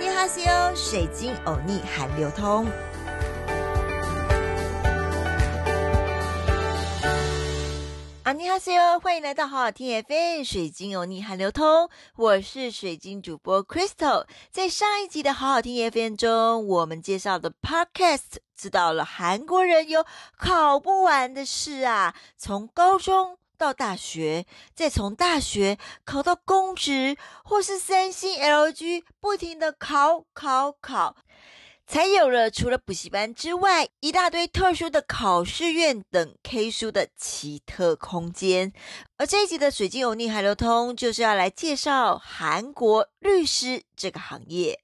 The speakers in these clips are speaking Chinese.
尼哈西欧，水晶欧尼韩流通。安尼哈西欧，欢迎来到好好听 FM，水晶欧尼韩流通。我是水晶主播 Crystal。在上一集的好好听 FM 中，我们介绍的 Podcast，知道了韩国人有考不完的试啊，从高中。到大学，再从大学考到公职，或是三星 LG，不停的考考考，才有了除了补习班之外，一大堆特殊的考试院等 K 书的奇特空间。而这一集的水晶欧尼海流通，就是要来介绍韩国律师这个行业。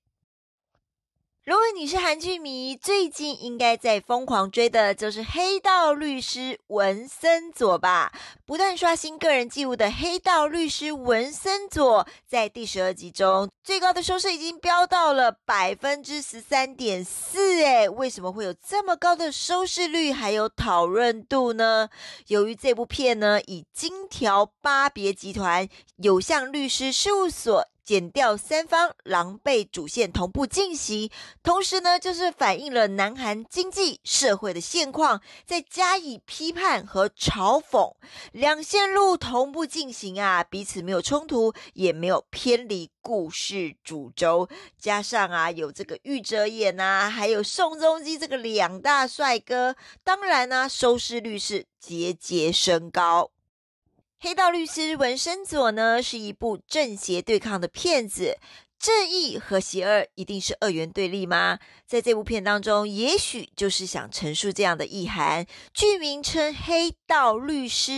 如果你是韩剧迷，最近应该在疯狂追的就是黑道律师文森佐吧？不断刷新个人纪录的黑道律师文森佐，在第十二集中最高的收视已经飙到了百分之十三点四！诶，为什么会有这么高的收视率还有讨论度呢？由于这部片呢，以金条巴别集团有向律师事务所。减掉三方狼狈主线同步进行，同时呢，就是反映了南韩经济社会的现况，再加以批判和嘲讽，两线路同步进行啊，彼此没有冲突，也没有偏离故事主轴，加上啊，有这个玉哲演呐，还有宋仲基这个两大帅哥，当然呢、收视率是节节升高。黑道律师文森佐呢，是一部正邪对抗的片子。正义和邪恶一定是二元对立吗？在这部片当中，也许就是想陈述这样的意涵。剧名称《黑道律师》。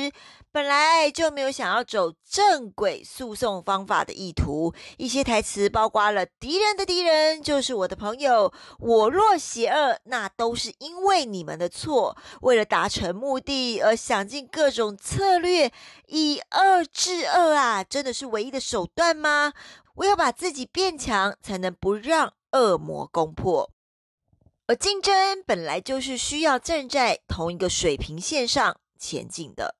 本来就没有想要走正轨诉讼方法的意图，一些台词包括了“敌人的敌人就是我的朋友”，“我若邪恶，那都是因为你们的错”，为了达成目的而想尽各种策略，以恶制恶啊，真的是唯一的手段吗？唯有把自己变强，才能不让恶魔攻破。而竞争本来就是需要站在同一个水平线上前进的。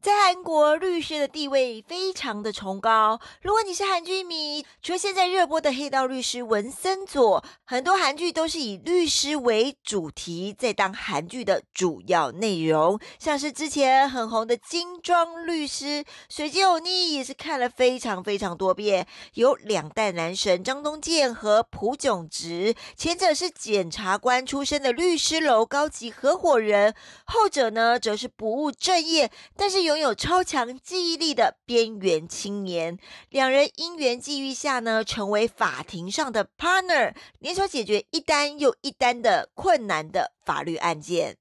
在韩国，律师的地位非常的崇高。如果你是韩剧迷，除了现在热播的《黑道律师文森佐》，很多韩剧都是以律师为主题，在当韩剧的主要内容。像是之前很红的《金装律师》，水晶欧尼也是看了非常非常多遍。有两代男神张东健和朴炯植，前者是检察官出身的律师楼高级合伙人，后者呢则是不务正业，但是有。拥有超强记忆力的边缘青年，两人因缘际遇下呢，成为法庭上的 partner，联手解决一单又一单的困难的法律案件。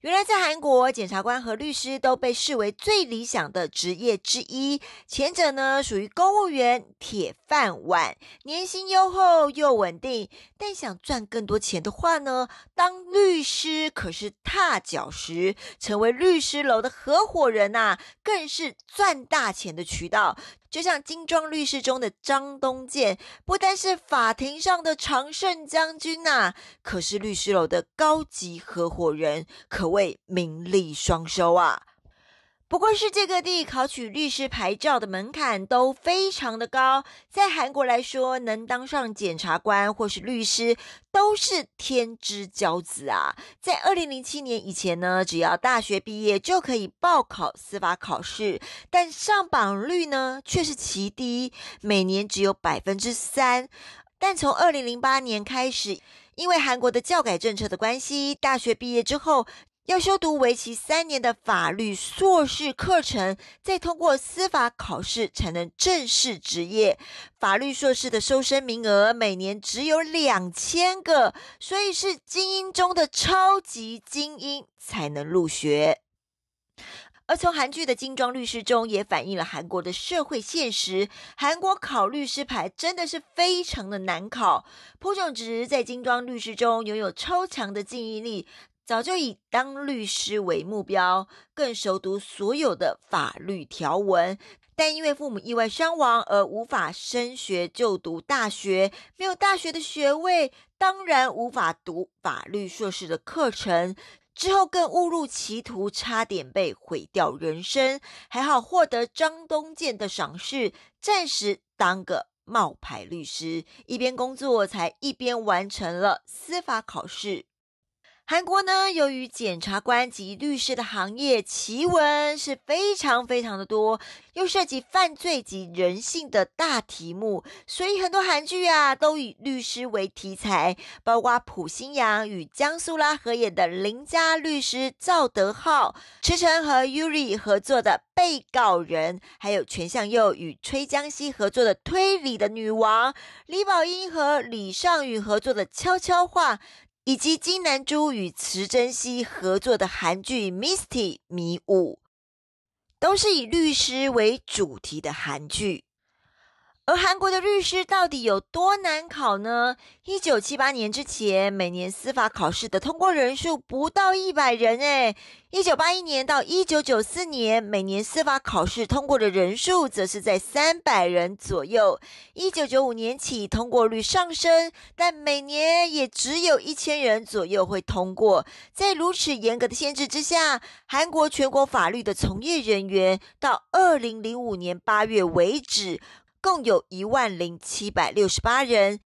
原来在韩国，检察官和律师都被视为最理想的职业之一。前者呢，属于公务员铁饭碗，年薪优厚又稳定。但想赚更多钱的话呢，当律师可是踏脚石。成为律师楼的合伙人呐，更是赚大钱的渠道。就像《金装律师》中的张东健，不单是法庭上的常胜将军呐、啊，可是律师楼的高级合伙人，可谓名利双收啊。不过，世界各地考取律师牌照的门槛都非常的高，在韩国来说，能当上检察官或是律师都是天之骄子啊。在二零零七年以前呢，只要大学毕业就可以报考司法考试，但上榜率呢却是奇低，每年只有百分之三。但从二零零八年开始，因为韩国的教改政策的关系，大学毕业之后，要修读为期三年的法律硕士课程，再通过司法考试才能正式执业。法律硕士的收生名额每年只有两千个，所以是精英中的超级精英才能入学。而从韩剧的金装律师中也反映了韩国的社会现实。韩国考律师牌真的是非常的难考。朴炯植在金装律师中拥有超强的记忆力。早就以当律师为目标，更熟读所有的法律条文，但因为父母意外伤亡而无法升学就读大学，没有大学的学位，当然无法读法律硕士的课程。之后更误入歧途，差点被毁掉人生。还好获得张东健的赏识，暂时当个冒牌律师，一边工作才一边完成了司法考试。韩国呢，由于检察官及律师的行业奇闻是非常非常的多，又涉及犯罪及人性的大题目，所以很多韩剧啊都以律师为题材，包括朴信阳与姜苏拉合演的《邻家律师赵德浩》，池承和 Yuri 合作的《被告人》，还有权相佑与崔江熙合作的《推理的女王》，李宝英和李尚宇合作的《悄悄话》。以及金南珠与池珍熙合作的韩剧《Misty 迷雾》，都是以律师为主题的韩剧。而韩国的律师到底有多难考呢？一九七八年之前，每年司法考试的通过人数不到一百人，诶，一九八一年到一九九四年，每年司法考试通过的人数则是在三百人左右。一九九五年起，通过率上升，但每年也只有一千人左右会通过。在如此严格的限制之下，韩国全国法律的从业人员到二零零五年八月为止，共有一万零七百六十八人，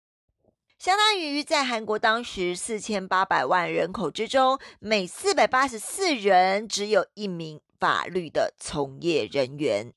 相当于在韩国当时四千八百万人口之中，每四百八十四人只有一名法律的从业人员。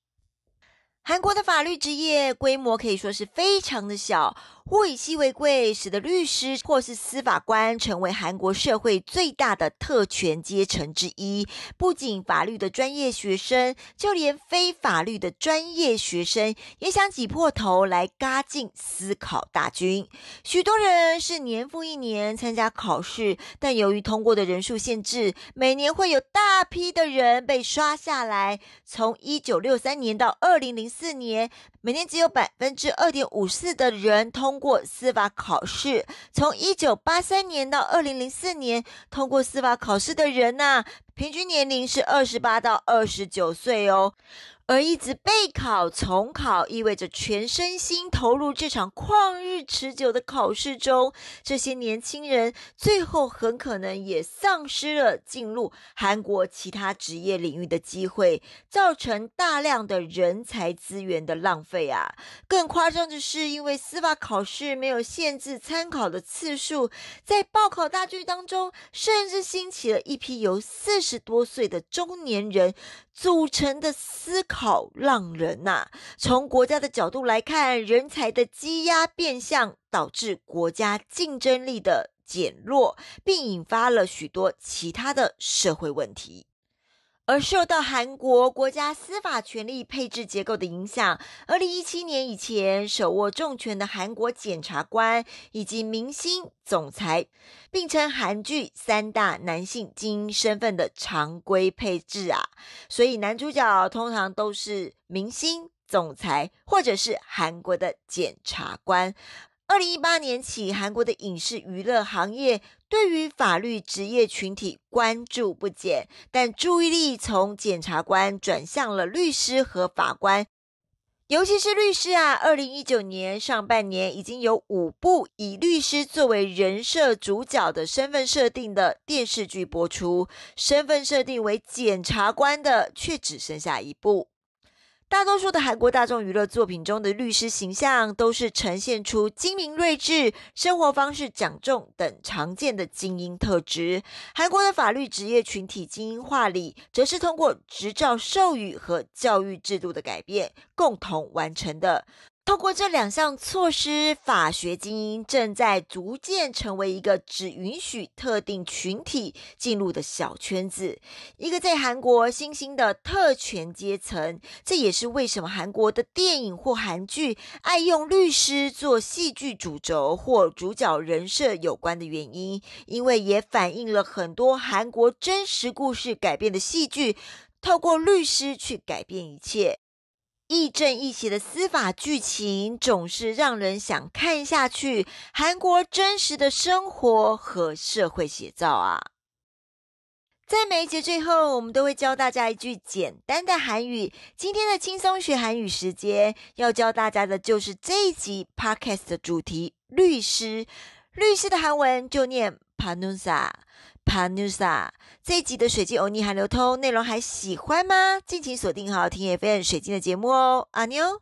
韩国的法律职业规模可以说是非常的小，物以稀为贵，使得律师或是司法官成为韩国社会最大的特权阶层之一。不仅法律的专业学生，就连非法律的专业学生也想挤破头来嘎进司考大军。许多人是年复一年参加考试，但由于通过的人数限制，每年会有大批的人被刷下来。从一九六三年到二零零四年，每年只有百分之二点五四的人通通过司法考试。从一九八三年到二零零四年，通过司法考试的人呢、平均年龄是二十八到二十九岁哦。而一直备考重考，意味着全身心投入这场旷日持久的考试中。这些年轻人最后很可能也丧失了进入韩国其他职业领域的机会，造成大量的人才资源的浪费啊！更夸张的是，因为司法考试没有限制参考的次数，在报考大军当中，甚至兴起了一批由四十多岁的中年人组成的思考浪人呐、从国家的角度来看，人才的积压变相导致国家竞争力的减弱，并引发了许多其他的社会问题。而受到韩国国家司法权力配置结构的影响，二零一七年以前手握重权的韩国检察官以及明星总裁，并称韩剧三大男性精英身份的常规配置啊，所以男主角通常都是明星总裁或者是韩国的检察官。二零一八年起，韩国的影视娱乐行业对于法律职业群体关注不减，但注意力从检察官转向了律师和法官，尤其是律师啊。二零一九年上半年已经有五部以律师作为人设主角的身份设定的电视剧播出，身份设定为检察官的却只剩下一部。大多数的韩国大众娱乐作品中的律师形象都是呈现出精明睿智、生活方式讲重等常见的精英特质。韩国的法律职业群体精英化里，则是通过执照授予和教育制度的改变共同完成的。通过这两项措施，法学精英正在逐渐成为一个只允许特定群体进入的小圈子，一个在韩国新兴的特权阶层。这也是为什么韩国的电影或韩剧爱用律师做戏剧主轴或主角人设有关的原因，因为也反映了很多韩国真实故事改编的戏剧，透过律师去改变一切。亦正亦邪的司法剧情总是让人想看下去。韩国真实的生活和社会写照啊，在每一节最后，我们都会教大家一句简单的韩语。今天的轻松学韩语时间，要教大家的就是这一集 Podcast 的主题——律师。律师的韩文就念 panusa Panusa。这一集的水晶欧尼韩流通内容还喜欢吗？敬请锁定好听 FM 水晶的节目哦，阿妞。